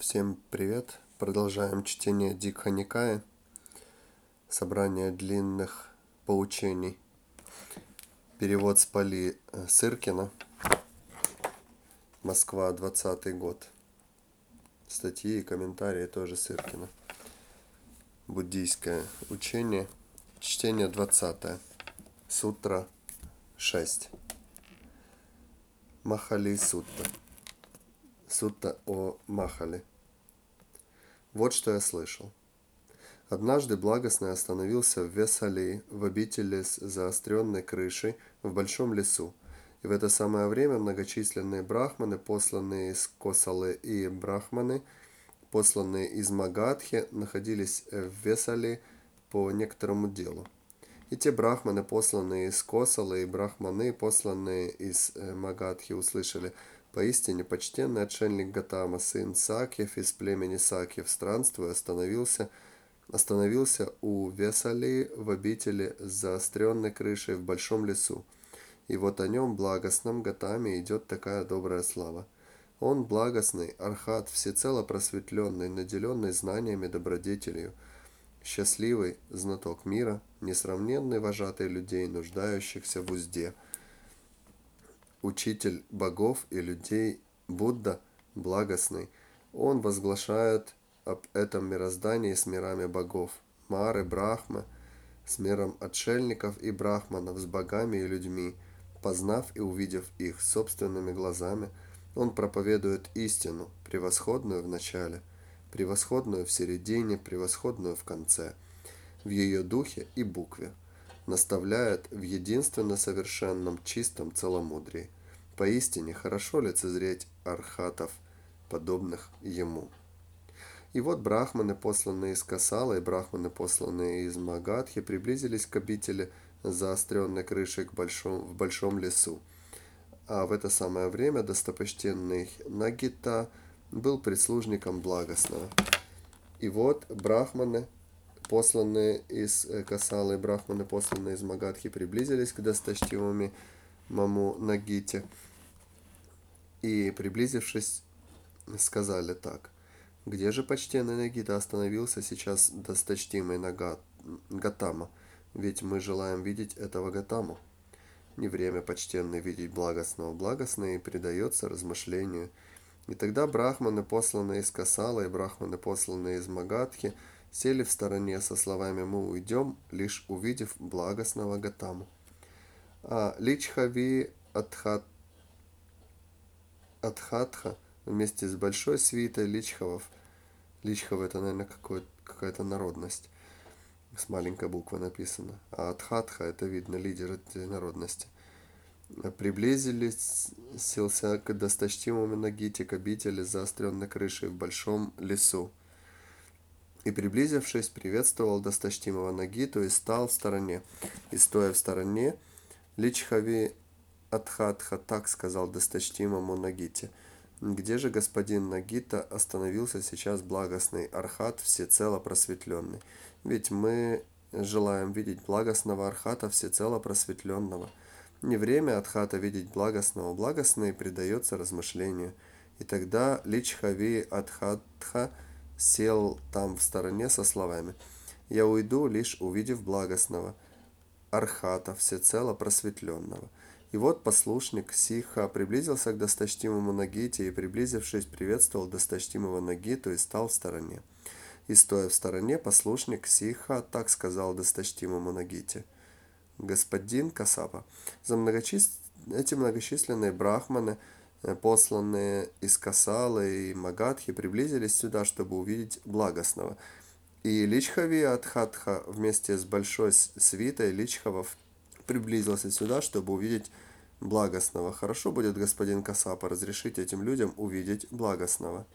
Всем привет! Продолжаем чтение Дикха Никая, собрание длинных поучений. Перевод с Пали э, Сыркина, Москва, 20 год. Статьи и комментарии тоже Сыркина. Буддийское учение, чтение 20. Сутра 6. Махали Сутта. Сутта о Махале. Вот что я слышал. Однажды благостный остановился в Весали, в обители с заостренной крышей, в большом лесу. И в это самое время многочисленные брахманы, посланные из Косалы и брахманы, посланные из Магадхи, находились в Весали по некоторому делу. И те брахманы, посланные из Косалы, и брахманы, посланные из э, Магадхи, услышали – Поистине почтенный отшельник Гатама, сын Сакьев из племени Сакьев, странствуя, остановился, остановился у Весали в обители с заостренной крышей в большом лесу. И вот о нем, благостном Гатаме, идет такая добрая слава. Он благостный, архат, всецело просветленный, наделенный знаниями добродетелью, счастливый знаток мира, несравненный вожатый людей, нуждающихся в узде – учитель богов и людей, Будда, благостный, он возглашает об этом мироздании с мирами богов, Мары, Брахмы, с миром отшельников и брахманов, с богами и людьми, познав и увидев их собственными глазами, он проповедует истину, превосходную в начале, превосходную в середине, превосходную в конце, в ее духе и букве наставляет в единственно совершенном чистом целомудрии. Поистине хорошо лицезреть архатов, подобных ему. И вот брахманы, посланные из Касала, и брахманы, посланные из Магадхи, приблизились к обители заостренной крышей к большом, в большом лесу. А в это самое время достопочтенный Нагита был прислужником благостного. И вот брахманы, посланные из э, Касалы, брахманы, посланные из Магадхи, приблизились к досточтимому Маму Нагите и, приблизившись, сказали так. «Где же почтенный Нагита остановился сейчас досточтимый Нагат, Гатама? Ведь мы желаем видеть этого Гатаму». Не время почтенный видеть благостного. Благостное и предается размышлению. И тогда брахманы, посланные из Касала, и брахманы, посланные из Магадхи, сели в стороне со словами «Мы уйдем, лишь увидев благостного Гатаму». А Личхави Адхат, Адхатха вместе с большой свитой Личхавов, Личхав это, наверное, какая-то народность, с маленькой буквы написано, а Адхатха это видно лидер этой народности, приблизились селся к досточтимому Нагите к обители заостренной крышей в большом лесу и, приблизившись, приветствовал досточтимого Нагиту и стал в стороне. И, стоя в стороне, Личхави Адхатха так сказал досточтимому Нагите. Где же господин Нагита остановился сейчас благостный Архат, всецело просветленный? Ведь мы желаем видеть благостного Архата, всецело просветленного. Не время Адхата видеть благостного, благостный предается размышлению. И тогда Личхави Адхатха сел там в стороне со словами «Я уйду, лишь увидев благостного, архата, всецело просветленного». И вот послушник Сиха приблизился к досточтимому Нагите и, приблизившись, приветствовал досточтимого Нагиту и стал в стороне. И стоя в стороне, послушник Сиха так сказал досточтимому Нагите. «Господин Касапа, за многочис... эти многочисленные брахманы – посланные из Касалы и Магадхи, приблизились сюда, чтобы увидеть благостного. И Личхави Адхатха вместе с большой свитой Личхавов приблизился сюда, чтобы увидеть благостного. Хорошо будет, господин Касапа, разрешить этим людям увидеть благостного.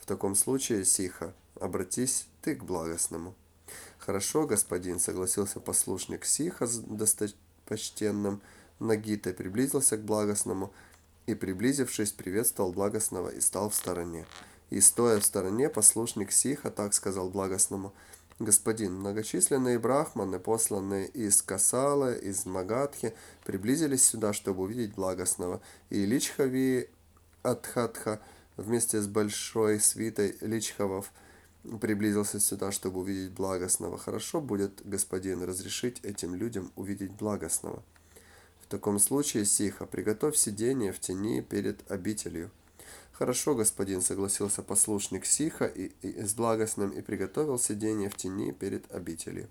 В таком случае, Сиха, обратись ты к благостному. Хорошо, господин, согласился послушник Сиха с достопочтенным Нагитой, приблизился к благостному – и, приблизившись, приветствовал благостного и стал в стороне. И, стоя в стороне, послушник Сиха так сказал благостному, «Господин, многочисленные брахманы, посланные из Касала, из Магадхи, приблизились сюда, чтобы увидеть благостного, и Личхави Адхатха вместе с большой свитой личховов приблизился сюда, чтобы увидеть благостного. Хорошо будет, господин, разрешить этим людям увидеть благостного. Таком случае, Сиха, приготовь сидение в тени перед обителью. Хорошо, господин, согласился послушник Сиха и, и с благостным и приготовил сидение в тени перед обителью.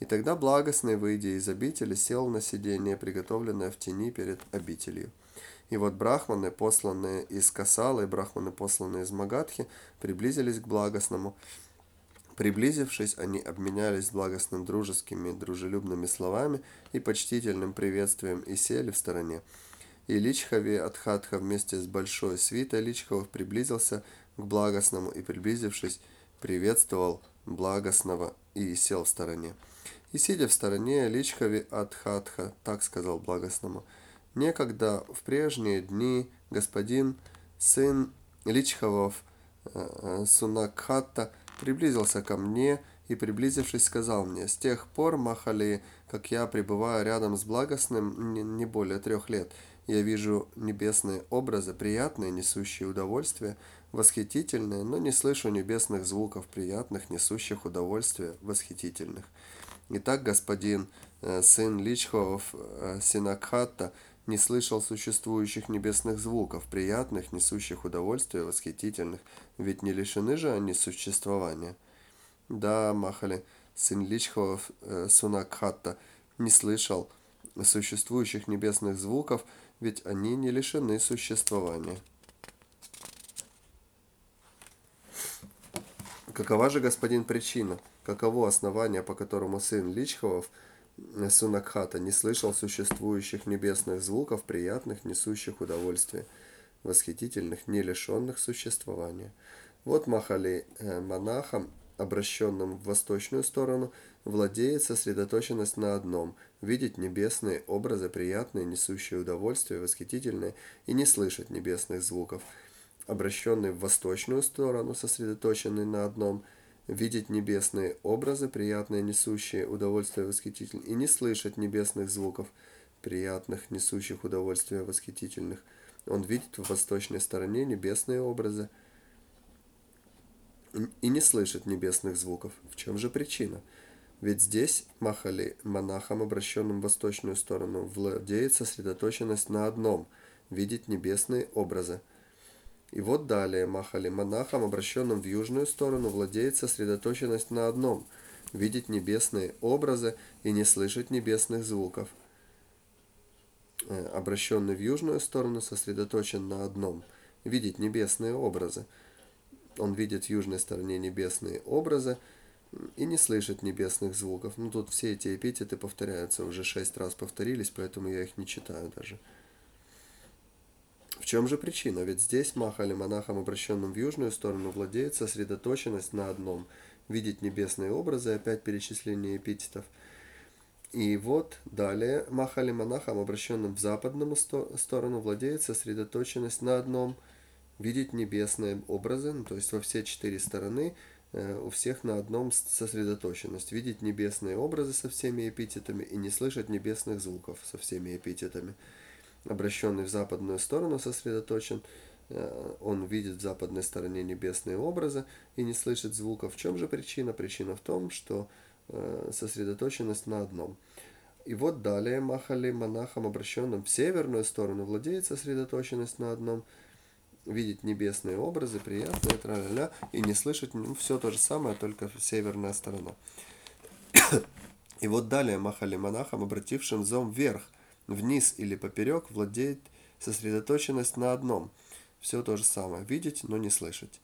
И тогда благостный, выйдя из обители, сел на сидение, приготовленное в тени перед обителью. И вот брахманы, посланные из Касала, и брахманы, посланные из Магадхи, приблизились к благостному. Приблизившись, они обменялись благостным дружескими, дружелюбными словами и почтительным приветствием и сели в стороне. И Личхави Адхатха вместе с большой свитой Личхавов приблизился к благостному и, приблизившись, приветствовал благостного и сел в стороне. И сидя в стороне, Личхави Адхатха так сказал благостному – Некогда, в прежние дни, господин, сын Личхавов э, э, Сунакхатта, приблизился ко мне и, приблизившись, сказал мне, «С тех пор, Махали, как я пребываю рядом с благостным не более трех лет, я вижу небесные образы, приятные, несущие удовольствие, восхитительные, но не слышу небесных звуков, приятных, несущих удовольствие, восхитительных». Итак, господин, э, сын Личховов Синакхатта, не слышал существующих небесных звуков, приятных, несущих удовольствие, восхитительных, ведь не лишены же они существования. Да, Махали, сын Личхова э, Сунакхатта, не слышал существующих небесных звуков, ведь они не лишены существования. Какова же, господин, причина? Каково основание, по которому сын Личховов – Сунакхата не слышал существующих небесных звуков, приятных, несущих удовольствие, восхитительных, не лишенных существования. Вот Махали э, монахом, обращенным в восточную сторону, владеет сосредоточенность на одном – видеть небесные образы, приятные, несущие удовольствие, восхитительные, и не слышать небесных звуков. Обращенный в восточную сторону, сосредоточенный на одном – видеть небесные образы, приятные, несущие удовольствие восхитительных, и не слышать небесных звуков, приятных, несущих удовольствие восхитительных. Он видит в восточной стороне небесные образы и не слышит небесных звуков. В чем же причина? Ведь здесь Махали, монахом, обращенным в восточную сторону, владеет сосредоточенность на одном – видеть небесные образы – и вот далее Махали монахом, обращенным в южную сторону, владеет сосредоточенность на одном – видеть небесные образы и не слышать небесных звуков. Э, обращенный в южную сторону сосредоточен на одном – видеть небесные образы. Он видит в южной стороне небесные образы и не слышит небесных звуков. Ну тут все эти эпитеты повторяются, уже шесть раз повторились, поэтому я их не читаю даже. В чем же причина? Ведь здесь Махали монахом, обращенным в южную сторону, владеет сосредоточенность на одном – видеть небесные образы, опять перечисление эпитетов. И вот далее Махали монахом, обращенным в западную сторону, владеет сосредоточенность на одном – видеть небесные образы, ну, то есть во все четыре стороны э, у всех на одном сосредоточенность. Видеть небесные образы со всеми эпитетами и не слышать небесных звуков со всеми эпитетами обращенный в западную сторону сосредоточен, э, он видит в западной стороне небесные образы и не слышит звуков. В чем же причина? Причина в том, что э, сосредоточенность на одном. И вот далее Махали монахом, обращенным в северную сторону, владеет сосредоточенность на одном, видеть небесные образы, приятные, тра-ля-ля, и не слышать ну, все то же самое, только северная сторона. И вот далее Махали монахом, обратившим зом вверх, вниз или поперек владеет сосредоточенность на одном. Все то же самое. Видеть, но не слышать.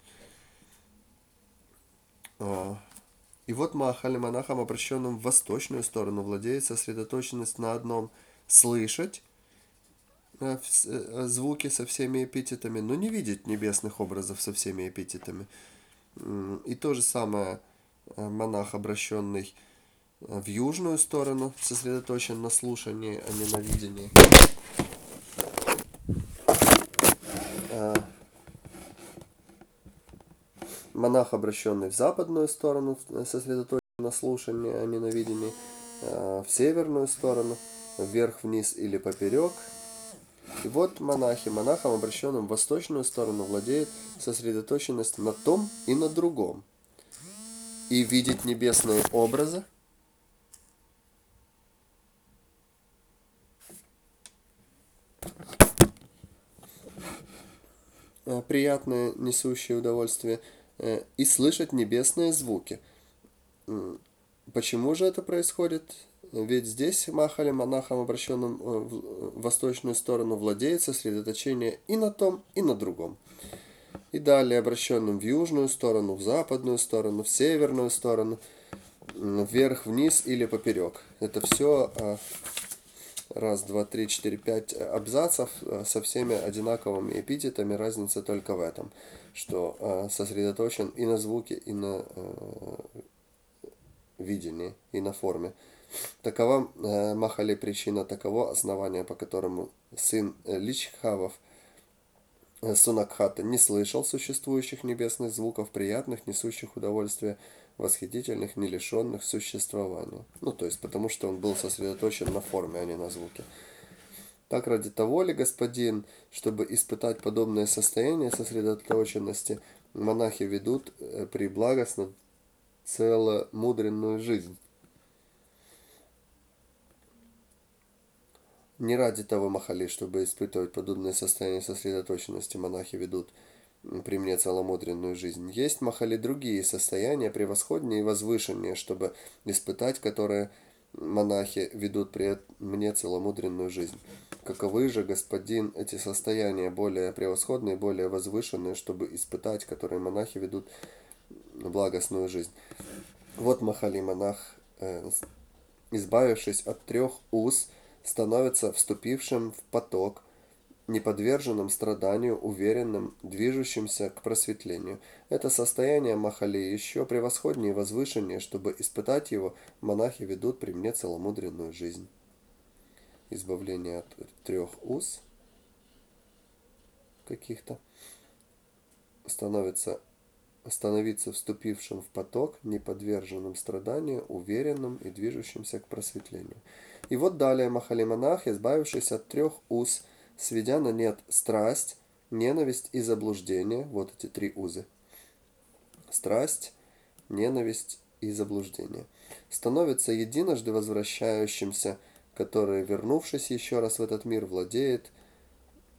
А, и вот Махали монахом, обращенным в восточную сторону, владеет сосредоточенность на одном. Слышать э, э, звуки со всеми эпитетами, но не видеть небесных образов со всеми эпитетами. И то же самое э, монах, обращенный в южную сторону, сосредоточен на слушании, а не на видении. А, монах, обращенный в западную сторону, сосредоточен на слушании, а не на видении. А, в северную сторону, вверх, вниз или поперек. И вот монахи, монахам, обращенным в восточную сторону, владеет сосредоточенность на том и на другом. И видеть небесные образы, приятное, несущее удовольствие, и слышать небесные звуки. Почему же это происходит? Ведь здесь Махали, монахом, обращенным э, в восточную сторону, владеет сосредоточение и на том, и на другом. И далее обращенным в южную сторону, в западную сторону, в северную сторону, вверх, вниз или поперек. Это все э, раз, два, три, четыре, пять абзацев э, со всеми одинаковыми эпитетами. Разница только в этом, что сосредоточен и на звуке, и на видении, и на форме. Такова э, Махали причина, таково основание, по которому сын э, Личхавов э, Сунакхата не слышал существующих небесных звуков, приятных, несущих удовольствие, восхитительных, не лишенных существования. Ну, то есть, потому что он был сосредоточен на форме, а не на звуке. Так ради того ли, господин, чтобы испытать подобное состояние сосредоточенности, монахи ведут при благостно целомудренную жизнь. Не ради того махали, чтобы испытывать подобное состояние сосредоточенности, монахи ведут при мне целомудренную жизнь. Есть махали другие состояния, превосходнее и возвышеннее, чтобы испытать которые монахи ведут при мне целомудренную жизнь. Каковы же, господин, эти состояния более превосходные, более возвышенные, чтобы испытать, которые монахи ведут благостную жизнь. Вот махали монах, э, избавившись от трех уз, становится вступившим в поток, неподверженным страданию, уверенным, движущимся к просветлению. Это состояние Махали еще превосходнее и возвышеннее, чтобы испытать его, монахи ведут при мне целомудренную жизнь. Избавление от трех уз каких-то становится становиться вступившим в поток, неподверженным страданию, уверенным и движущимся к просветлению. И вот далее Махалиманах, избавившись от трех уз, сведя на нет страсть, ненависть и заблуждение, вот эти три узы. Страсть, ненависть и заблуждение. Становится единожды возвращающимся, который, вернувшись еще раз в этот мир, владеет –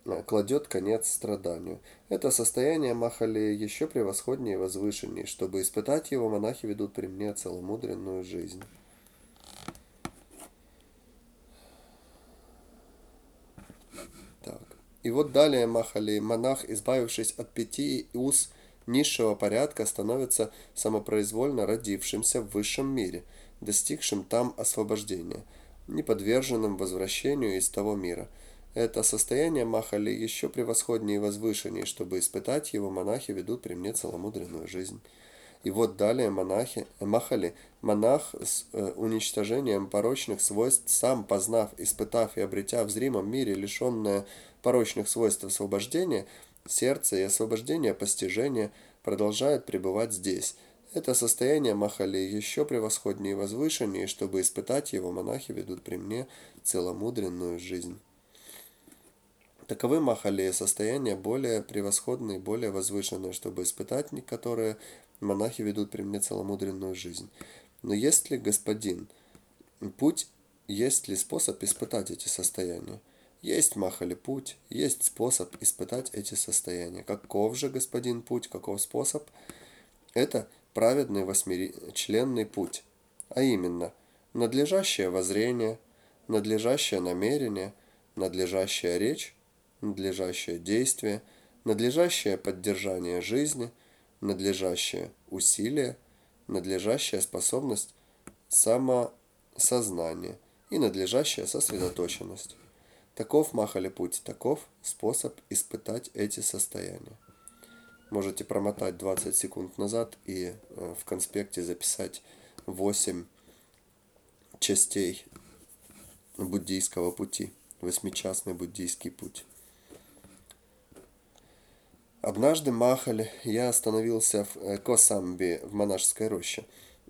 Э, кладет конец страданию. Это состояние Махали еще превосходнее и возвышеннее. Чтобы испытать его, монахи ведут при мне целомудренную жизнь. Так. И вот далее Махали, монах, избавившись от пяти уз низшего порядка, становится самопроизвольно родившимся в высшем мире, достигшим там освобождения, неподверженным возвращению из того мира – это состояние Махали еще превосходнее и возвышеннее, чтобы испытать его, монахи ведут при мне целомудренную жизнь. И вот далее монахи, Махали, монах с э, уничтожением порочных свойств, сам познав, испытав и обретя в зримом мире лишенное порочных свойств освобождения, сердце и освобождение постижения продолжает пребывать здесь. Это состояние Махали еще превосходнее и возвышеннее, чтобы испытать его, монахи ведут при мне целомудренную жизнь. Таковы махали состояния более превосходные, более возвышенные, чтобы испытать которые монахи ведут при мне целомудренную жизнь. Но есть ли, господин, путь, есть ли способ испытать эти состояния? Есть махали путь, есть способ испытать эти состояния. Каков же, господин, путь, каков способ? Это праведный восьмичленный путь, а именно надлежащее воззрение, надлежащее намерение, надлежащая речь, надлежащее действие, надлежащее поддержание жизни, надлежащее усилие, надлежащая способность самосознания и надлежащая сосредоточенность. Таков махали путь, таков способ испытать эти состояния. Можете промотать 20 секунд назад и э, в конспекте записать 8 частей буддийского пути, восьмичастный буддийский путь. Однажды Махаль я остановился в э, Косамби, в монашеской роще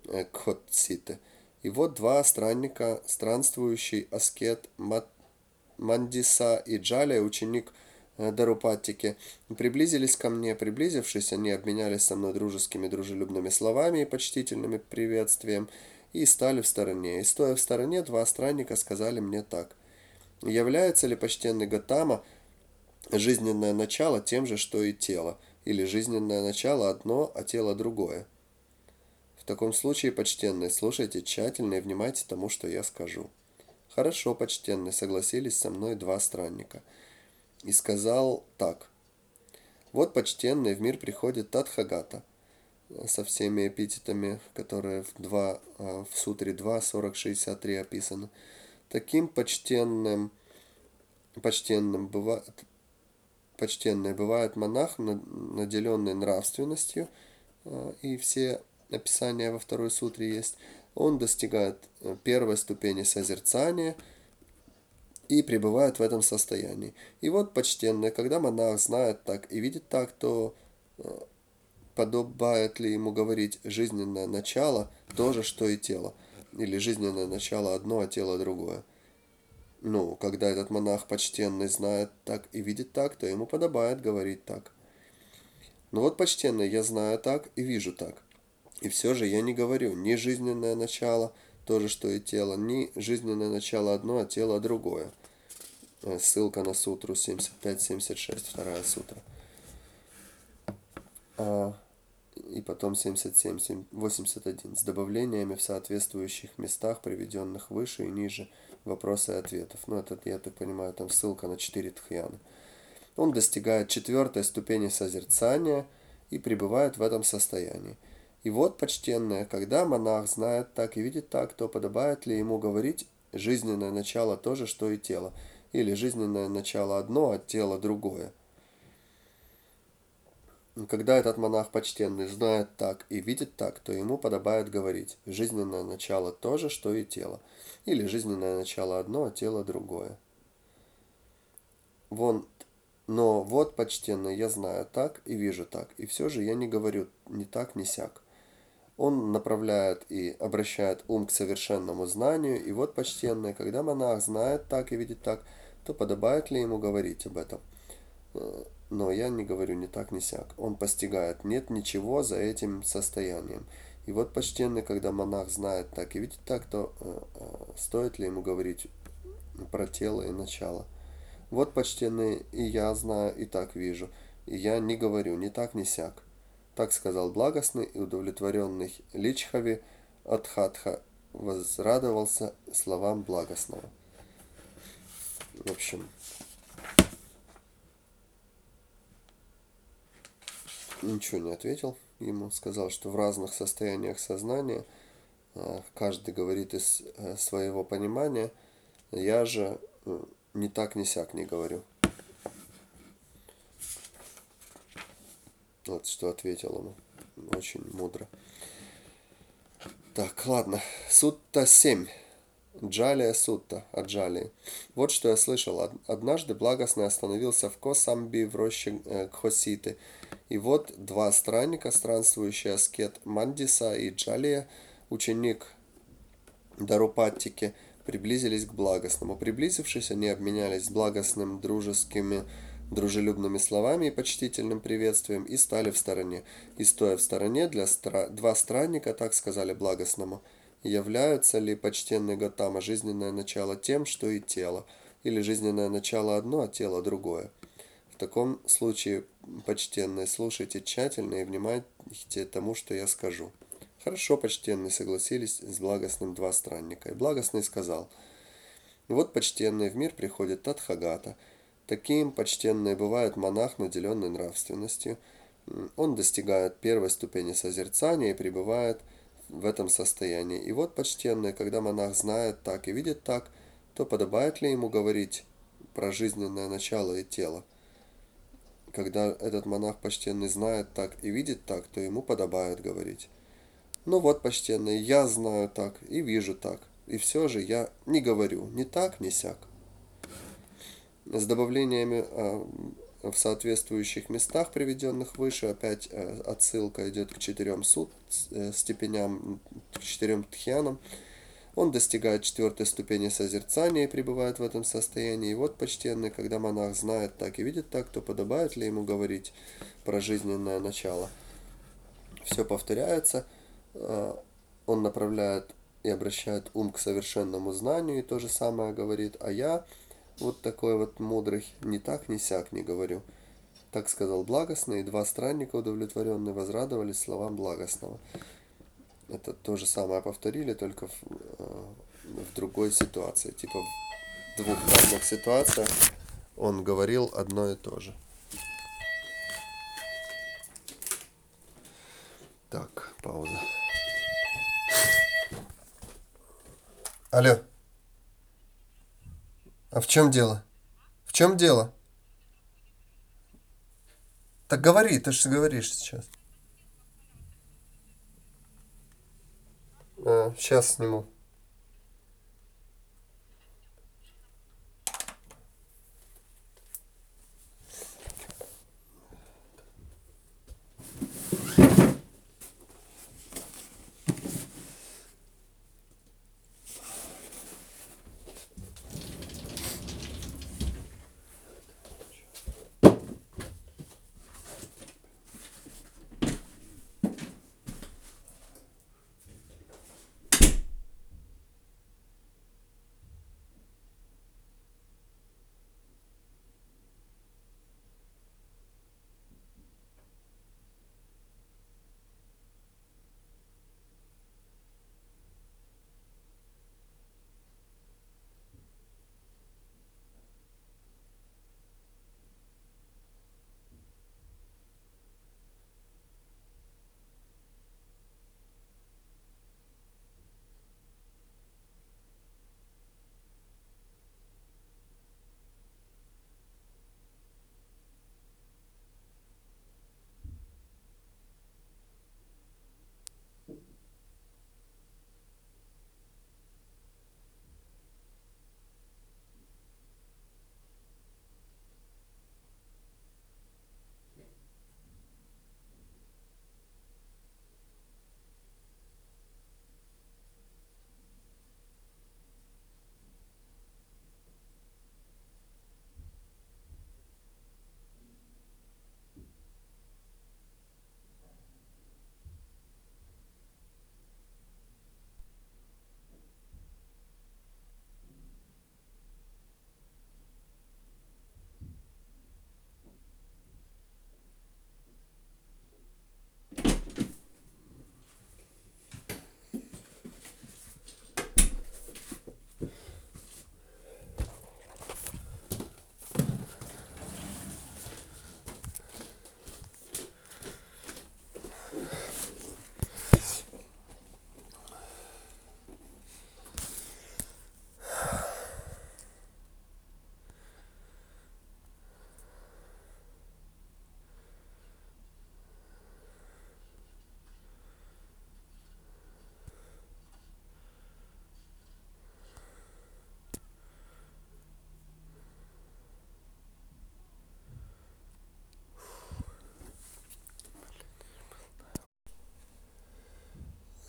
э, Кхотсите. И вот два странника, странствующий аскет Мандиса и Джалия, ученик э, Дарупаттики, приблизились ко мне. Приблизившись, они обменялись со мной дружескими дружелюбными словами и почтительными приветствием и стали в стороне. И стоя в стороне, два странника сказали мне так. Является ли почтенный Гатама жизненное начало тем же, что и тело? Или жизненное начало одно, а тело другое? В таком случае, почтенные, слушайте тщательно и внимайте тому, что я скажу. Хорошо, почтенные, согласились со мной два странника. И сказал так. Вот, почтенный, в мир приходит Тадхагата – со всеми эпитетами, которые в, 2, а, в Сутре 2, 40, 63 описаны. Таким почтенным, почтенным бывает, почтенный бывает монах, наделенный нравственностью, а, и все описания во второй сутре есть. Он достигает э, первой ступени созерцания и пребывает в этом состоянии. И вот почтенный, когда монах знает так и видит так, то э, подобает ли ему говорить жизненное начало то же, что и тело, или жизненное начало одно, а тело другое. Ну, когда этот монах почтенный знает так и видит так, то ему подобает говорить так. Ну вот, почтенный, я знаю так и вижу так. И все же я не говорю ни жизненное начало, то же, что и тело, ни жизненное начало одно, а тело другое. Э, ссылка на сутру 75-76, вторая сутра. А, и потом 77, 81 с добавлениями в соответствующих местах, приведенных выше и ниже вопросы и ответов. Ну, это, я так понимаю, там ссылка на 4 тхьяны. Он достигает четвертой ступени созерцания и пребывает в этом состоянии. И вот, почтенное, когда монах знает так и видит так, то подобает ли ему говорить жизненное начало то же, что и тело, или жизненное начало одно, а тело другое – когда этот монах почтенный знает так и видит так, то ему подобает говорить «жизненное начало то же, что и тело», или «жизненное начало одно, а тело другое». Вон, но вот, почтенный, я знаю так и вижу так, и все же я не говорю ни так, ни сяк. Он направляет и обращает ум к совершенному знанию, и вот, почтенный, когда монах знает так и видит так, то подобает ли ему говорить об этом? Но я не говорю ни так, ни сяк. Он постигает, нет ничего за этим состоянием. И вот почтенный, когда монах знает так и видит так, то э, э, стоит ли ему говорить про тело и начало. Вот почтенный, и я знаю, и так вижу, и я не говорю ни так, ни сяк. Так сказал благостный и удовлетворенный Личхави Адхатха возрадовался словам благостного. В общем, ничего не ответил ему, сказал, что в разных состояниях сознания э, каждый говорит из э, своего понимания, я же э, не так, ни сяк не говорю. Вот что ответил ему. Очень мудро. Так, ладно. Сутта 7. Джалия Сутта, от Джалии. Вот что я слышал. Однажды благостный остановился в Косамби в роще Кхоситы. И вот два странника, странствующий аскет Мандиса и Джалия, ученик Дарупаттики, приблизились к благостному. Приблизившись, они обменялись благостным дружескими дружелюбными словами и почтительным приветствием и стали в стороне. И стоя в стороне, для стра... два странника так сказали благостному – Являются ли почтенные Гатама жизненное начало тем, что и тело, или жизненное начало одно, а тело другое? В таком случае, почтенные, слушайте тщательно и внимайте тому, что я скажу. Хорошо, почтенные, согласились с благостным два странника. И благостный сказал, вот почтенный в мир приходит Тадхагата. Таким почтенный бывает монах, наделенный нравственностью. Он достигает первой ступени созерцания и пребывает в этом состоянии. И вот, почтенные, когда монах знает так и видит так, то подобает ли ему говорить про жизненное начало и тело? Когда этот монах почтенный знает так и видит так, то ему подобает говорить. Ну вот, почтенный, я знаю так и вижу так, и все же я не говорю ни так, ни сяк. С добавлениями а, в соответствующих местах, приведенных выше. Опять э, отсылка идет к четырем суд, э, степеням, к четырем тхьянам. Он достигает четвертой ступени созерцания и пребывает в этом состоянии. И вот, почтенный, когда монах знает так и видит так, то подобает ли ему говорить про жизненное начало? Все повторяется. А, он направляет и обращает ум к совершенному знанию, и то же самое говорит. А я, вот такой вот мудрый, ни так, ни сяк не говорю. Так сказал благостный, и два странника, удовлетворенные, возрадовались словам благостного. Это то же самое повторили, только в, э, в другой ситуации. Типа в двух разных ситуациях он говорил одно и то же. Так, пауза. Алло. А в чем дело? В чем дело? Так говори, ты же говоришь сейчас. Сейчас сниму.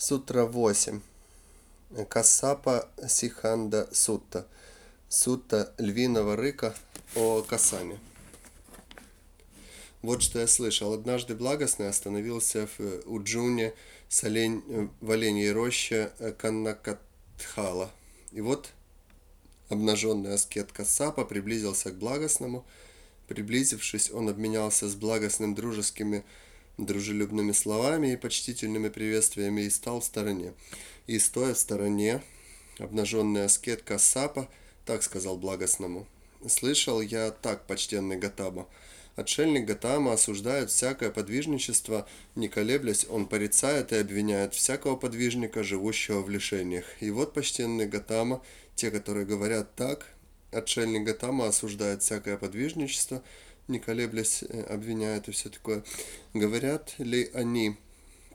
Сутра 8. Касапа Сиханда Сутта. Сутта львиного рыка о Касане. Вот что я слышал. Однажды благостный остановился в Уджуне с олень, в оленьей роще Каннакатхала. И вот обнаженный аскет Касапа приблизился к благостному. Приблизившись, он обменялся с благостным дружескими дружелюбными словами и почтительными приветствиями и стал в стороне. И стоя в стороне, обнаженный аскет Кассапа, так сказал благостному. «Слышал я так, почтенный Гатаба. Отшельник Гатама осуждает всякое подвижничество, не колеблясь, он порицает и обвиняет всякого подвижника, живущего в лишениях. И вот, почтенный Гатама, те, которые говорят так, отшельник Гатама осуждает всякое подвижничество, не колеблясь, э, обвиняют и все такое. Говорят ли они,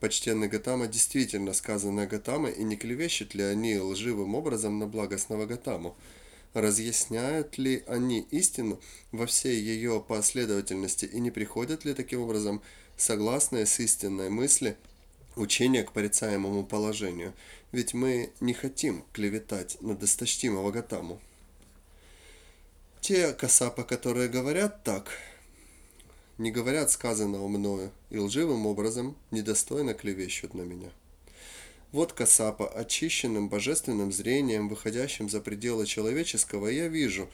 почтенный Гатама, действительно сказанное Гатама, и не клевещут ли они лживым образом на благостного Гатаму? Разъясняют ли они истину во всей ее последовательности и не приходят ли таким образом согласные с истинной мысли учение к порицаемому положению, ведь мы не хотим клеветать на досточтимого Гатаму. Те касапа, которые говорят так, не говорят сказанного мною и лживым образом недостойно клевещут на меня. Вот Касапа, очищенным божественным зрением, выходящим за пределы человеческого, я вижу,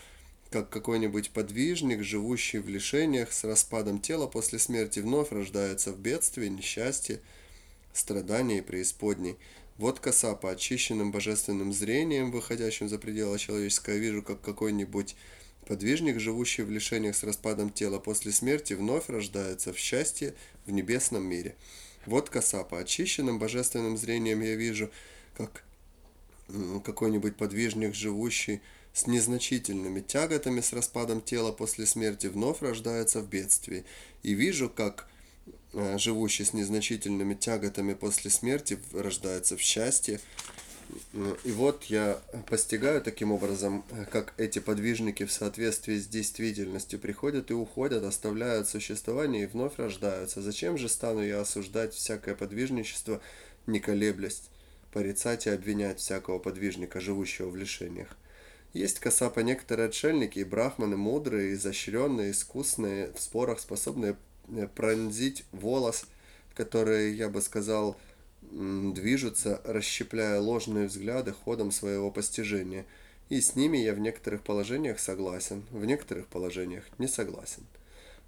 как какой-нибудь подвижник, живущий в лишениях с распадом тела после смерти, вновь рождается в бедствии, несчастье, страдании и преисподней. Вот Касапа, очищенным божественным зрением, выходящим за пределы человеческого, я вижу, как какой-нибудь подвижник, живущий в лишениях с распадом тела после смерти, вновь рождается в счастье в небесном мире. Вот Касапа. Очищенным божественным зрением я вижу, как какой-нибудь подвижник, живущий с незначительными тяготами с распадом тела после смерти, вновь рождается в бедствии. И вижу, как э, живущий с незначительными тяготами после смерти рождается в счастье и вот я постигаю таким образом, как эти подвижники в соответствии с действительностью приходят и уходят, оставляют существование и вновь рождаются. Зачем же стану я осуждать всякое подвижничество, не колеблясь, порицать и обвинять всякого подвижника, живущего в лишениях? Есть касапа некоторые отшельники и брахманы, мудрые, изощренные, искусные, в спорах способные э, пронзить волос, которые, я бы сказал, движутся, расщепляя ложные взгляды ходом своего постижения, и с ними я в некоторых положениях согласен, в некоторых положениях не согласен.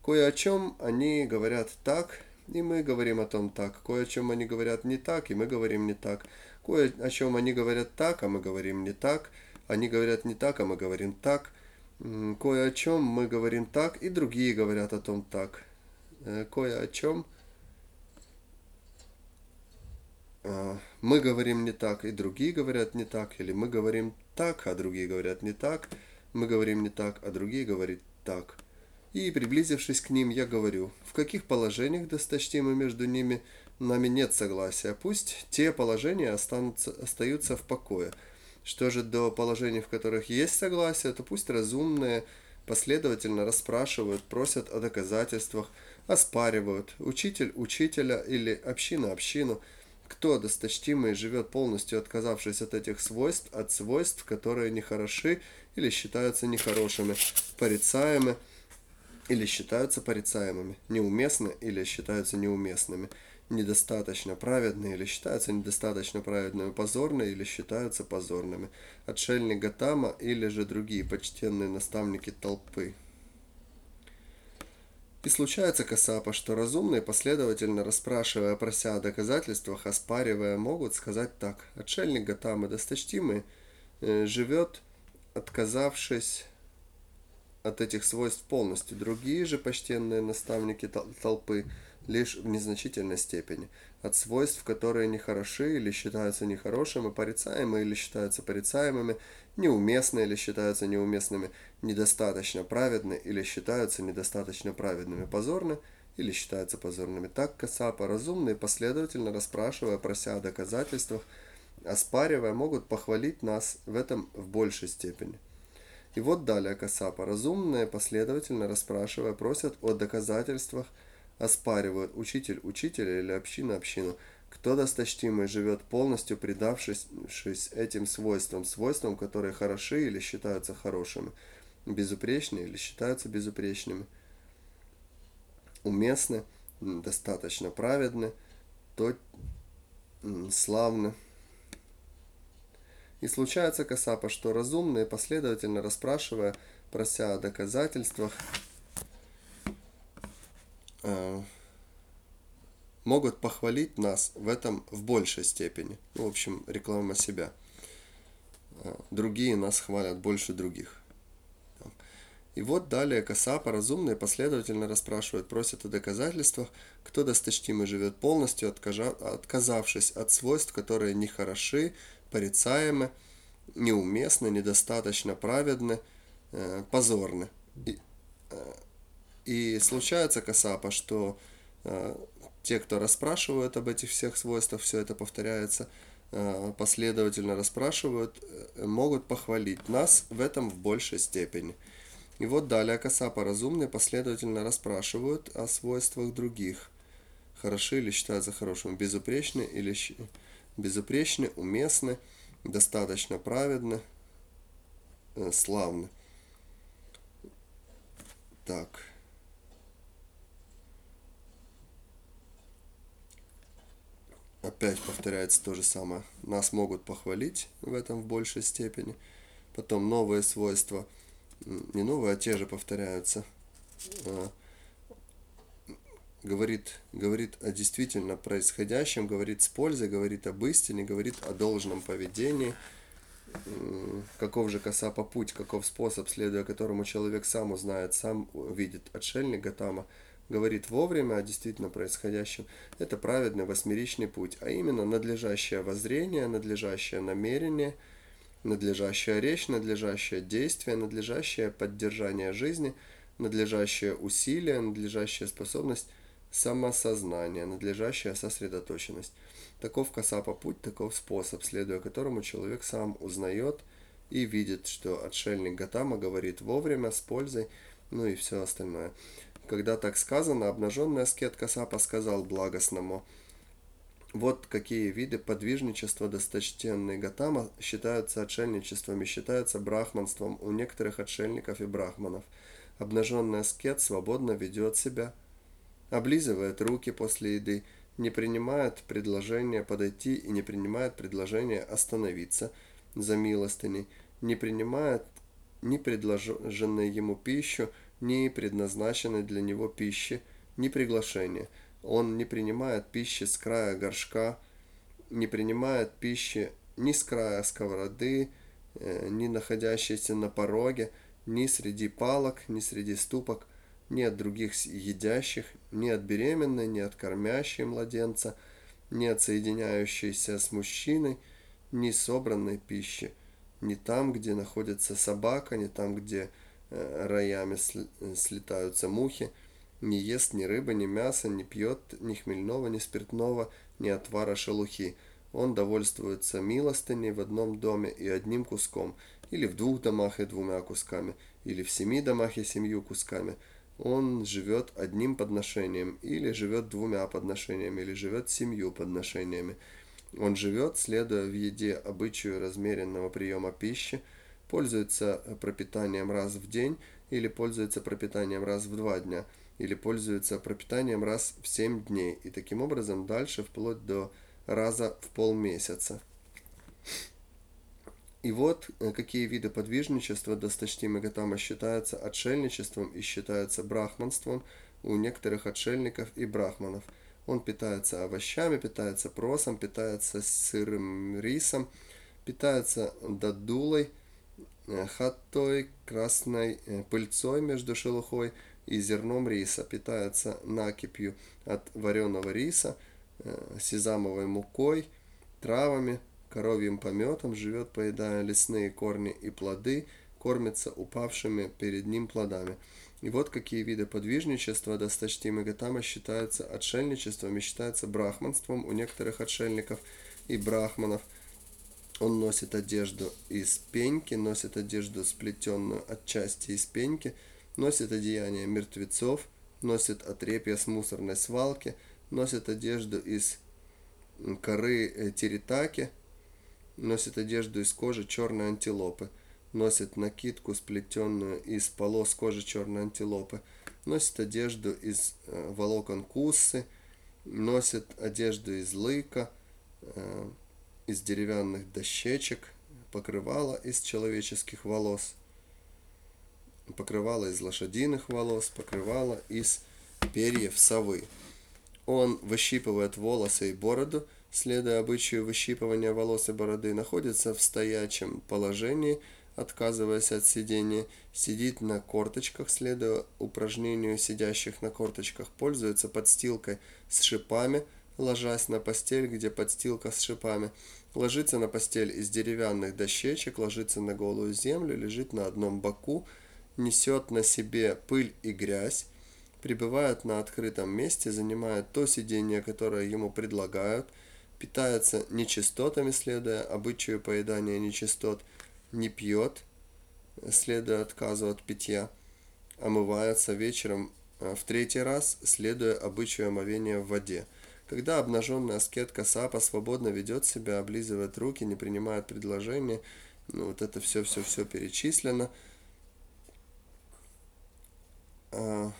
Кое о чем они говорят так, и мы говорим о том так, кое о чем они говорят не так, и мы говорим не так, кое о чем они говорят так, а мы говорим не так, они говорят не так, а мы говорим так, кое о чем мы говорим так, и другие говорят о том так, э, кое о чем а, мы говорим не так, и другие говорят не так, или мы говорим так, а другие говорят не так, мы говорим не так, а другие говорят так. И, приблизившись к ним, я говорю, в каких положениях досточтимы между ними нами нет согласия, пусть те положения останутся, остаются в покое. Что же до положений, в которых есть согласие, то пусть разумные последовательно расспрашивают, просят о доказательствах, оспаривают, учитель учителя или община общину – кто досточтимый живет полностью отказавшись от этих свойств, от свойств, которые нехороши или считаются нехорошими, порицаемы или считаются порицаемыми, неуместны или считаются неуместными, недостаточно праведны или считаются недостаточно праведными, позорны или считаются позорными, отшельник Гатама или же другие почтенные наставники толпы. И случается касапа, что разумные, последовательно расспрашивая, прося о доказательствах, оспаривая, могут сказать так. Отшельник Гатамы досточтимый э, живет, отказавшись от этих свойств полностью. Другие же почтенные наставники толпы лишь в незначительной степени. От свойств, которые нехороши или считаются нехорошими, порицаемые или считаются порицаемыми, неуместны или считаются неуместными, недостаточно праведны или считаются недостаточно праведными, позорны или считаются позорными. Так Касапа разумные, последовательно расспрашивая, прося о доказательствах, оспаривая, могут похвалить нас в этом в большей степени. И вот далее Касапа. Разумные, последовательно расспрашивая, просят о доказательствах, оспаривают учитель учителя или община общину. Кто досточтимый живет полностью предавшись этим свойствам, свойствам, которые хороши или считаются хорошими, безупречны или считаются безупречными, уместны, достаточно праведны, то славны. И случается Касапа, что разумные, последовательно расспрашивая, прося о доказательствах, э, могут похвалить нас в этом в большей степени. Ну, в общем, реклама себя. А, другие нас хвалят больше других. И вот далее Касапа разумные последовательно расспрашивают, просят о доказательствах, кто досточтимый живет полностью, отказавшись от свойств, которые нехороши, порицаемы, неуместны, недостаточно праведны, э, позорны. И, э, и случается Касапа, что э, те, кто расспрашивают об этих всех свойствах, все это повторяется, э, последовательно расспрашивают, э, могут похвалить нас в этом в большей степени. И вот далее Касапа разумные последовательно расспрашивают о свойствах других, хороши или считаются хорошими, безупречны или безупречны, уместны, достаточно праведны, э, славны. Так. Опять повторяется то же самое. Нас могут похвалить в этом в большей степени. Потом новые свойства, не новые, а те же повторяются. А, говорит, говорит о действительно происходящем, говорит с пользой, говорит об истине, говорит о должном поведении. Каков же Касапа путь, каков способ, следуя которому человек сам узнает, сам видит отшельник Гатама, говорит вовремя о действительно происходящем. Это праведный восьмеричный путь, а именно надлежащее воззрение, надлежащее намерение, надлежащая речь, надлежащее действие, надлежащее поддержание жизни, надлежащее усилие, надлежащая способность самосознание, надлежащая сосредоточенность. Таков Касапа путь, таков способ, следуя которому человек сам узнает и видит, что отшельник Гатама говорит вовремя, с пользой, ну и все остальное. Когда так сказано, обнаженный аскет Касапа сказал благостному, вот какие виды подвижничества досточтенный Гатама считаются отшельничеством и считаются брахманством у некоторых отшельников и брахманов. Обнаженный аскет свободно ведет себя – облизывает руки после еды, не принимает предложение подойти и не принимает предложение остановиться за милостыней, не принимает ни предложенной ему пищу, ни предназначенной для него пищи, ни приглашения. Он не принимает пищи с края горшка, не принимает пищи ни с края сковороды, э, ни находящейся на пороге, ни среди палок, ни среди ступок – ни от других едящих, ни от беременной, ни от кормящей младенца, ни от соединяющейся с мужчиной, ни собранной пищи, ни там, где находится собака, ни там, где роями слетаются мухи, не ест ни рыбы, ни мяса, не пьет ни хмельного, ни спиртного, ни отвара шелухи. Он довольствуется милостыней в одном доме и одним куском, или в двух домах и двумя кусками, или в семи домах и семью кусками – он живет одним подношением, или живет двумя подношениями, или живет семью подношениями. Он живет, следуя в еде обычаю размеренного приема пищи, пользуется пропитанием раз в день, или пользуется пропитанием раз в два дня, или пользуется пропитанием раз в семь дней, и таким образом дальше вплоть до раза в полмесяца. И вот э, какие виды подвижничества досточтимы Гатама считаются отшельничеством и считаются брахманством у некоторых отшельников и брахманов. Он питается овощами, питается просом, питается сырым рисом, питается дадулой, э, хатой, красной э, пыльцой между шелухой и зерном риса, питается накипью от вареного риса, сезамовой мукой, травами, коровьим пометом, живет, поедая лесные корни и плоды, кормится упавшими перед ним плодами. И вот какие виды подвижничества досточтимы Гатама считаются отшельничеством и считаются брахманством у некоторых отшельников и брахманов. Он носит одежду из пеньки, носит одежду сплетенную от части из пеньки, носит одеяние мертвецов, носит отрепья с мусорной свалки, носит одежду из коры э, теритаки, Носит одежду из кожи черной антилопы. Носит накидку, сплетенную из полос кожи черной антилопы. Носит одежду из э, волокон куссы. Носит одежду из лыка, э, из деревянных дощечек. Покрывало из человеческих волос. Покрывало из лошадиных волос. Покрывало из перьев совы. Он выщипывает волосы и бороду – следуя обычаю выщипывания волос и бороды, находится в стоячем положении, отказываясь от сидения, сидит на корточках, следуя упражнению сидящих на корточках, пользуется подстилкой с шипами, ложась на постель, где подстилка с шипами, ложится на постель из деревянных дощечек, ложится на голую землю, лежит на одном боку, несет на себе пыль и грязь, пребывает на открытом месте, занимает то сиденье, которое ему предлагают – питается нечистотами, следуя обычаю поедания нечистот, не пьет, следуя отказу от питья, омывается вечером в третий раз, следуя обычаю омовения в воде. Когда обнаженный аскет Касапа свободно ведет себя, облизывает руки, не принимает предложения, ну, вот это все-все-все перечислено. А,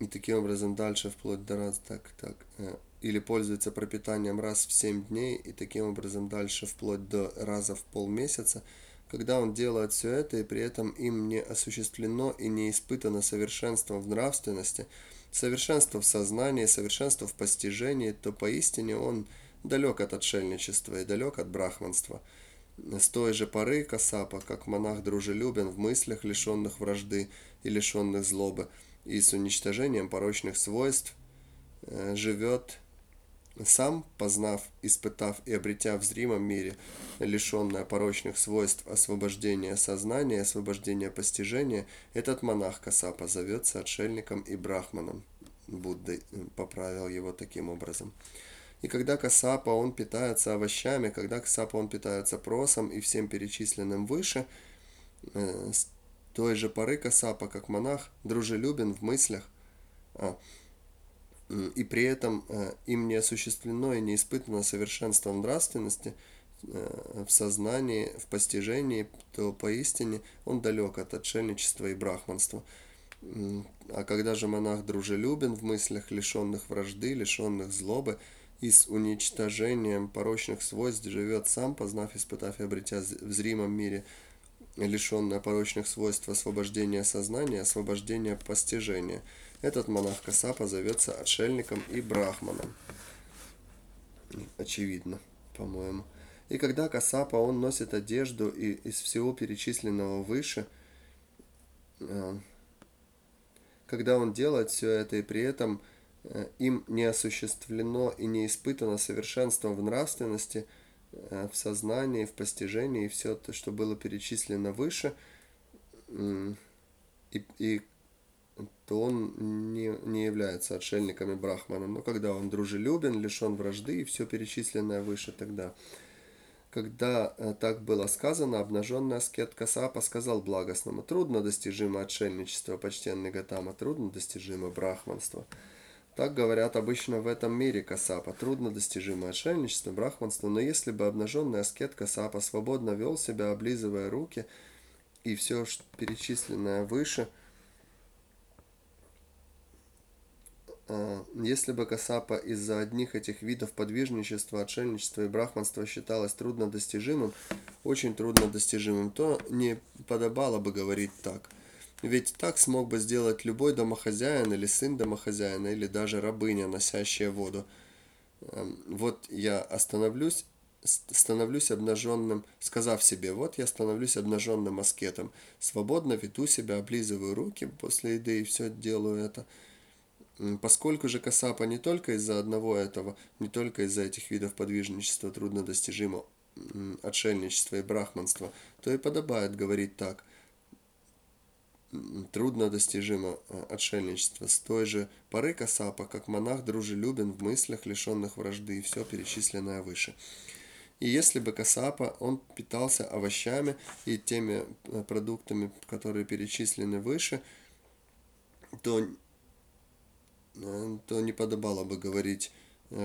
и таким образом дальше вплоть до раз, так, так, э, или пользуется пропитанием раз в 7 дней, и таким образом дальше вплоть до раза в полмесяца, когда он делает все это, и при этом им не осуществлено и не испытано совершенство в нравственности, совершенство в сознании, совершенство в постижении, то поистине он далек от отшельничества и далек от брахманства. С той же поры Касапа, как монах дружелюбен в мыслях, лишенных вражды и лишенных злобы, и с уничтожением порочных свойств э, живет сам, познав, испытав и обретя в зримом мире, лишенное порочных свойств освобождения сознания, освобождения постижения, этот монах Касапа зовется отшельником и брахманом. Будда поправил его таким образом. И когда Касапа он питается овощами, когда Касапа он питается просом и всем перечисленным выше, э, с той же поры Касапа, как монах, дружелюбен в мыслях, а, и при этом э, им не осуществлено и не испытано совершенство нравственности, э, в сознании, в постижении, то поистине он далек от отшельничества и брахманства. А когда же монах дружелюбен в мыслях, лишенных вражды, лишенных злобы, и с уничтожением порочных свойств живет сам, познав, испытав и обретя в зримом мире лишенное порочных свойств освобождения сознания, освобождения постижения. Этот монах Касапа зовется отшельником и брахманом. Очевидно, по-моему. И когда Касапа, он носит одежду и из всего перечисленного выше, э, когда он делает все это и при этом Э, им не осуществлено и не испытано совершенство в нравственности, э, в сознании, в постижении, и все то, что было перечислено выше, и, и то он не, не является отшельником и брахманом. Но когда он дружелюбен, лишен вражды и все перечисленное выше, тогда. Когда э, так было сказано, обнаженный аскет Касапа сказал благостному, трудно достижимо отшельничество, почтенный Гатама, трудно достижимо брахманство. Так говорят обычно в этом мире Касапа. Трудно достижимое отшельничество, брахманство, но если бы обнаженный аскет Касапа свободно вел себя, облизывая руки, и все перечисленное выше, а, если бы Касапа из-за одних этих видов подвижничества, отшельничества и брахманства считалось труднодостижимым, очень труднодостижимым, то не подобало бы говорить так – ведь так смог бы сделать любой домохозяин или сын домохозяина, или даже рабыня, носящая воду. Эм, вот я остановлюсь, становлюсь обнаженным, сказав себе, вот я становлюсь обнаженным аскетом, свободно веду себя, облизываю руки после еды и все делаю это. Поскольку же Касапа не только из-за одного этого, не только из-за этих видов подвижничества трудно достижимо отшельничества и брахманства, то и подобает говорить так – трудно достижимо э, отшельничество. С той же поры Касапа, как монах дружелюбен в мыслях, лишенных вражды, и все перечисленное выше. И если бы Касапа, он питался овощами и теми э, продуктами, которые перечислены выше, то, то не подобало бы говорить,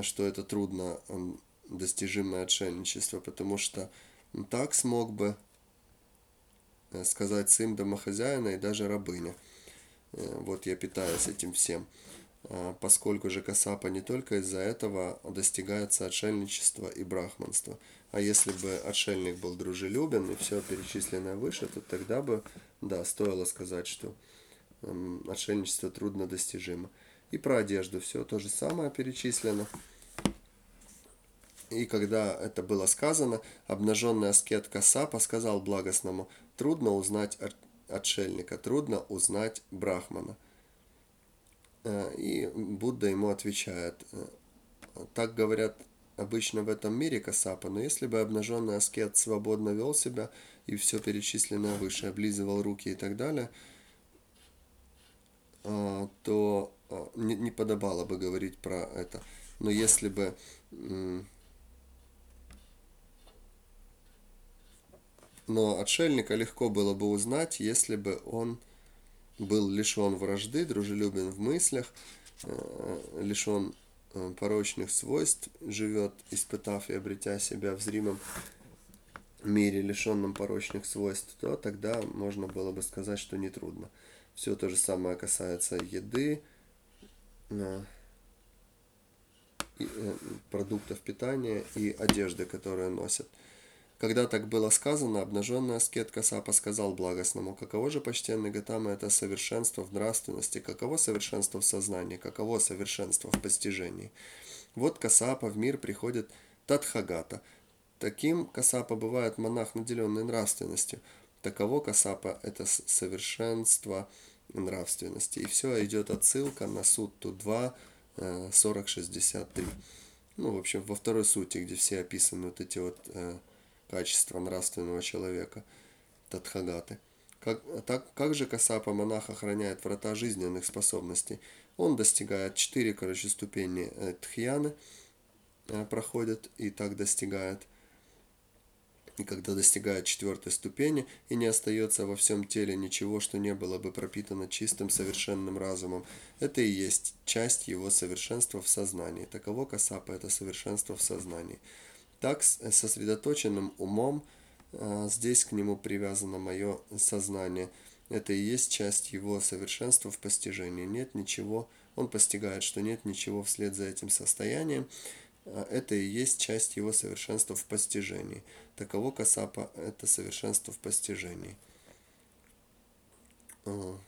что это трудно достижимое отшельничество, потому что так смог бы Э, сказать сын домохозяина и даже рабыня. Э, вот я питаюсь этим всем. А поскольку же Касапа не только из-за этого достигается отшельничество и брахманство. А если бы отшельник был дружелюбен и все перечисленное выше, то тогда бы, да, стоило сказать, что отшельничество трудно достижимо. И про одежду все то же самое перечислено. И когда это было сказано, обнаженный аскет Касапа сказал благостному, трудно узнать отшельника, трудно узнать брахмана. Э, и Будда ему отвечает, «Э, так говорят обычно в этом мире Касапа, но если бы обнаженный аскет свободно вел себя и все перечисленное выше, облизывал руки и так далее, э, то не, не подобало бы говорить про это. Но если бы Но отшельника легко было бы узнать, если бы он был лишен вражды, дружелюбен в мыслях, э, лишен э, порочных свойств, живет, испытав и обретя себя в зримом мире, лишенном порочных свойств, то тогда можно было бы сказать, что нетрудно. Все то же самое касается еды, продуктов питания и одежды, которые носят. Когда так было сказано, обнаженный аскет Касапа сказал благостному, каково же, почтенный Гатама, это совершенство в нравственности, каково совершенство в сознании, каково совершенство в постижении. Вот Касапа в мир приходит Татхагата. Таким Касапа бывает монах, наделенный нравственностью. Таково Касапа – это совершенство нравственности. И все идет отсылка на суд Ту-2, 4063. Ну, в общем, во второй сути, где все описаны вот эти вот э, качества нравственного человека, Тадхагаты. Как, так, как же Касапа монах охраняет врата жизненных способностей? Он достигает четыре, короче, ступени э, Тхьяны, э, проходит и так достигает. И когда достигает четвертой ступени, и не остается во всем теле ничего, что не было бы пропитано чистым совершенным разумом, это и есть часть его совершенства в сознании. Таково Касапа – это совершенство в сознании. Так, с сосредоточенным умом, а, здесь к нему привязано мое сознание. Это и есть часть его совершенства в постижении. Нет ничего, он постигает, что нет ничего вслед за этим состоянием. А, это и есть часть его совершенства в постижении. Таково Касапа – это совершенство в постижении.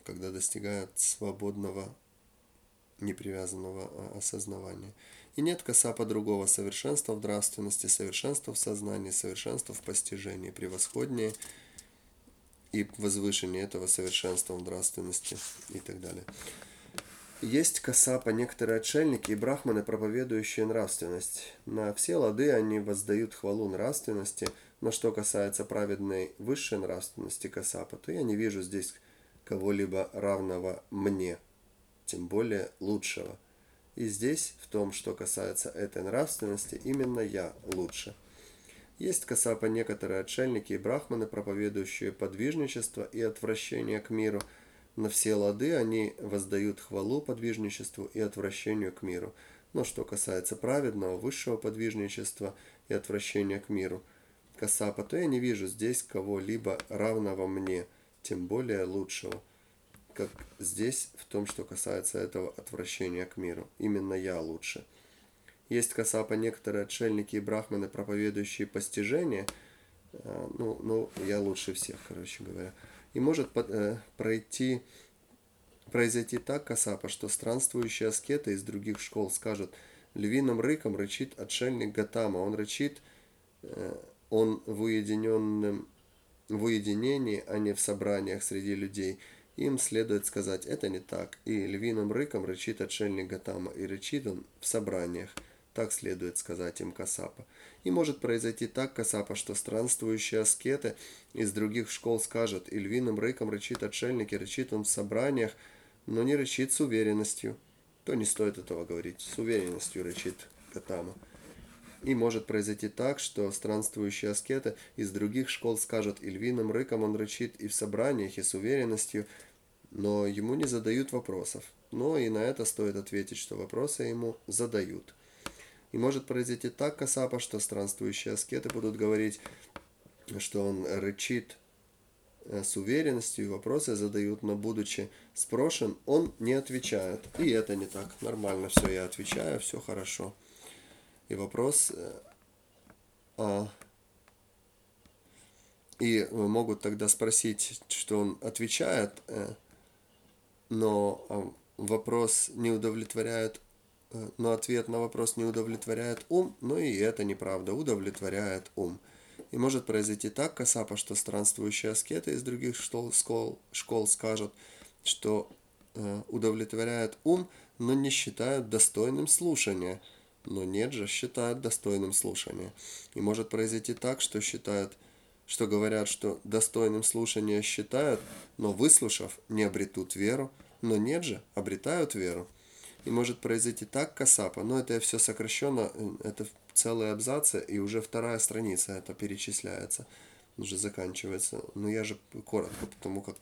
Когда достигает свободного, непривязанного а, осознавания. И нет касапа другого совершенства в нравственности, совершенства в сознании, совершенства в постижении, превосходнее и возвышение этого совершенства в нравственности и так далее. Есть касапа некоторые отшельники и брахманы, проповедующие нравственность. На все лады они воздают хвалу нравственности, но что касается праведной высшей нравственности касапа, то я не вижу здесь кого-либо равного мне, тем более лучшего – и здесь, в том, что касается этой нравственности, именно я лучше. Есть касапа некоторые отшельники и брахманы, проповедующие подвижничество и отвращение к миру. На все лады они воздают хвалу подвижничеству и отвращению к миру. Но что касается праведного, высшего подвижничества и отвращения к миру, касапа, то я не вижу здесь кого-либо равного мне, тем более лучшего как здесь в том, что касается этого отвращения к миру. Именно я лучше. Есть касапа некоторые отшельники и брахманы, проповедующие постижение. А, ну, ну, я лучше всех, короче говоря. И может э, пройти, произойти так, касапа, что странствующие аскеты из других школ скажут, львиным рыком рычит отшельник Гатама. Он рычит, э, он в уединенном в уединении, а не в собраниях среди людей – им следует сказать «это не так», и львиным рыком рычит отшельник Гатама, и рычит он в собраниях. Так следует сказать им Касапа. И может произойти так, Касапа, что странствующие аскеты из других школ скажут, и львиным рыком рычит отшельник, и рычит он в собраниях, но не рычит с уверенностью. То не стоит этого говорить. С уверенностью рычит Гатама. И может произойти так, что странствующие аскеты из других школ скажут, и львиным рыком он рычит и в собраниях, и с уверенностью – но ему не задают вопросов. Но и на это стоит ответить, что вопросы ему задают. И может произойти так, Касапа, что странствующие аскеты будут говорить, что он рычит э, с уверенностью, и вопросы задают, но будучи спрошен, он не отвечает. И это не так. Нормально все, я отвечаю, все хорошо. И вопрос... Э, а, и могут тогда спросить, что он отвечает, э, но а, вопрос не удовлетворяет, но ответ на вопрос не удовлетворяет ум, но и это неправда, удовлетворяет ум. И может произойти так, Касапа, что странствующие аскеты из других школ, школ, школ скажут, что э, удовлетворяет ум, но не считают достойным слушания. Но нет же, считают достойным слушания. И может произойти так, что считают что говорят, что достойным слушания считают, но выслушав, не обретут веру, но нет же, обретают веру. И может произойти так касапа, но это все сокращенно, это целые абзацы, и уже вторая страница это перечисляется. уже заканчивается. Но я же коротко, потому как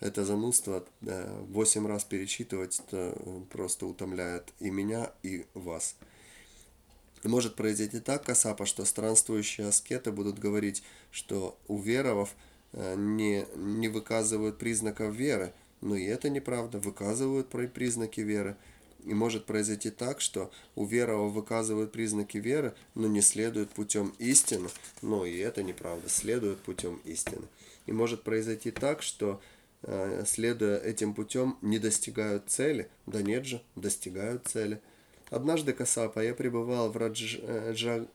это занудство 8 раз перечитывать это просто утомляет и меня, и вас. Может произойти так, Касапа, что странствующие аскеты будут говорить, что уверовав э, не, не выказывают признаков веры, но и это неправда, выказывают признаки веры. И может произойти так, что у верова выказывают признаки веры, но не следуют путем истины, но и это неправда, следуют путем истины. И может произойти так, что э, следуя этим путем не достигают цели, да нет же, достигают цели. Однажды, Касапа, я пребывал в Раджагахе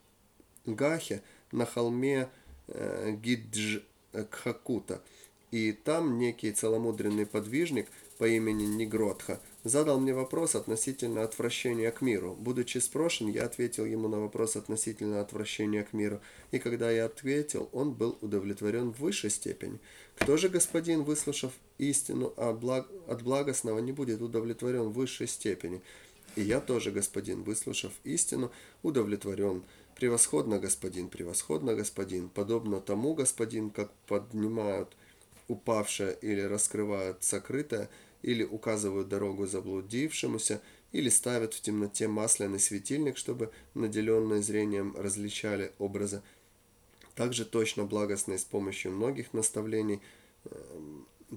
на холме э, Гиджхакута, и там некий целомудренный подвижник по имени Нигротха задал мне вопрос относительно отвращения к миру. Будучи спрошен, я ответил ему на вопрос относительно отвращения к миру, и когда я ответил, он был удовлетворен в высшей степени. Кто же, господин, выслушав истину от благостного, не будет удовлетворен в высшей степени? И я тоже, господин, выслушав истину, удовлетворен. Превосходно, господин, превосходно, господин, подобно тому, господин, как поднимают упавшее или раскрывают сокрытое, или указывают дорогу заблудившемуся, или ставят в темноте масляный светильник, чтобы наделенные зрением различали образы. Также точно благостный с помощью многих наставлений э,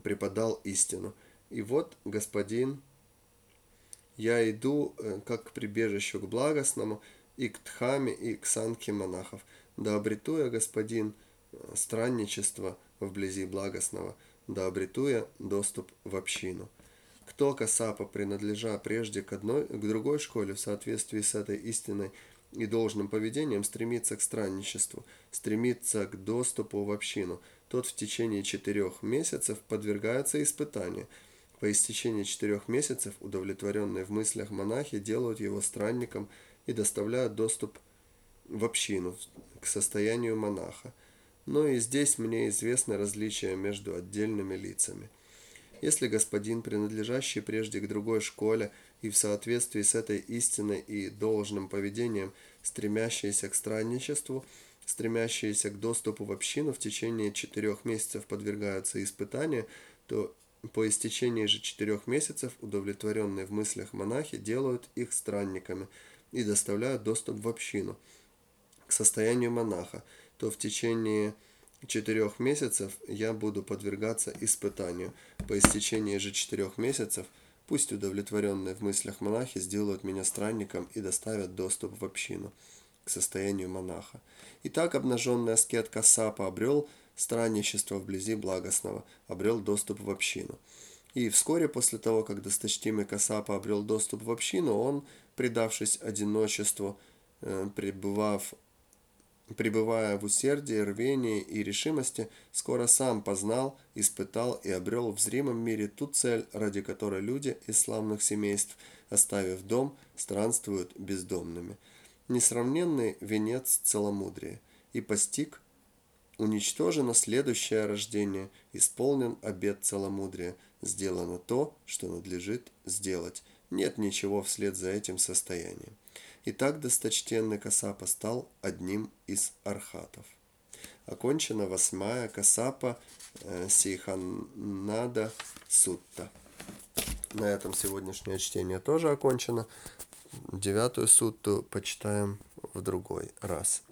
преподал истину. И вот, господин, я иду э, как к прибежищу к благостному, и к Тхаме, и к Санке монахов. Да обрету я, господин, э, странничество вблизи благостного, да обрету я доступ в общину. Кто Касапа, принадлежа прежде к, одной, к другой школе в соответствии с этой истиной и должным поведением, стремится к странничеству, стремится к доступу в общину, тот в течение четырех месяцев подвергается испытанию. По истечении четырех месяцев удовлетворенные в мыслях монахи делают его странником и доставляют доступ в общину, к состоянию монаха. Но и здесь мне известно различие между отдельными лицами. Если господин, принадлежащий прежде к другой школе и в соответствии с этой истиной и должным поведением, стремящийся к странничеству, стремящиеся к доступу в общину в течение четырех месяцев подвергаются испытанию, то по истечении же четырех месяцев удовлетворенные в мыслях монахи делают их странниками и доставляют доступ в общину к состоянию монаха, то в течение четырех месяцев я буду подвергаться испытанию. По истечении же четырех месяцев пусть удовлетворенные в мыслях монахи сделают меня странником и доставят доступ в общину, к состоянию монаха. Итак, обнаженный аскет Кассапа обрел странничество вблизи благостного, обрел доступ в общину. И вскоре после того, как досточтимый Касапа обрел доступ в общину, он, предавшись одиночеству, э, пребывав пребывая в усердии, рвении и решимости, скоро сам познал, испытал и обрел в зримом мире ту цель, ради которой люди из славных семейств, оставив дом, странствуют бездомными. Несравненный венец целомудрия. И постиг, уничтожено следующее рождение, исполнен обет целомудрия, сделано то, что надлежит сделать. Нет ничего вслед за этим состоянием. Итак, досточтенный Касапа стал одним из архатов. Окончена восьмая Касапа э, Сейханнада Сутта. На этом сегодняшнее чтение тоже окончено. Девятую сутту почитаем в другой раз.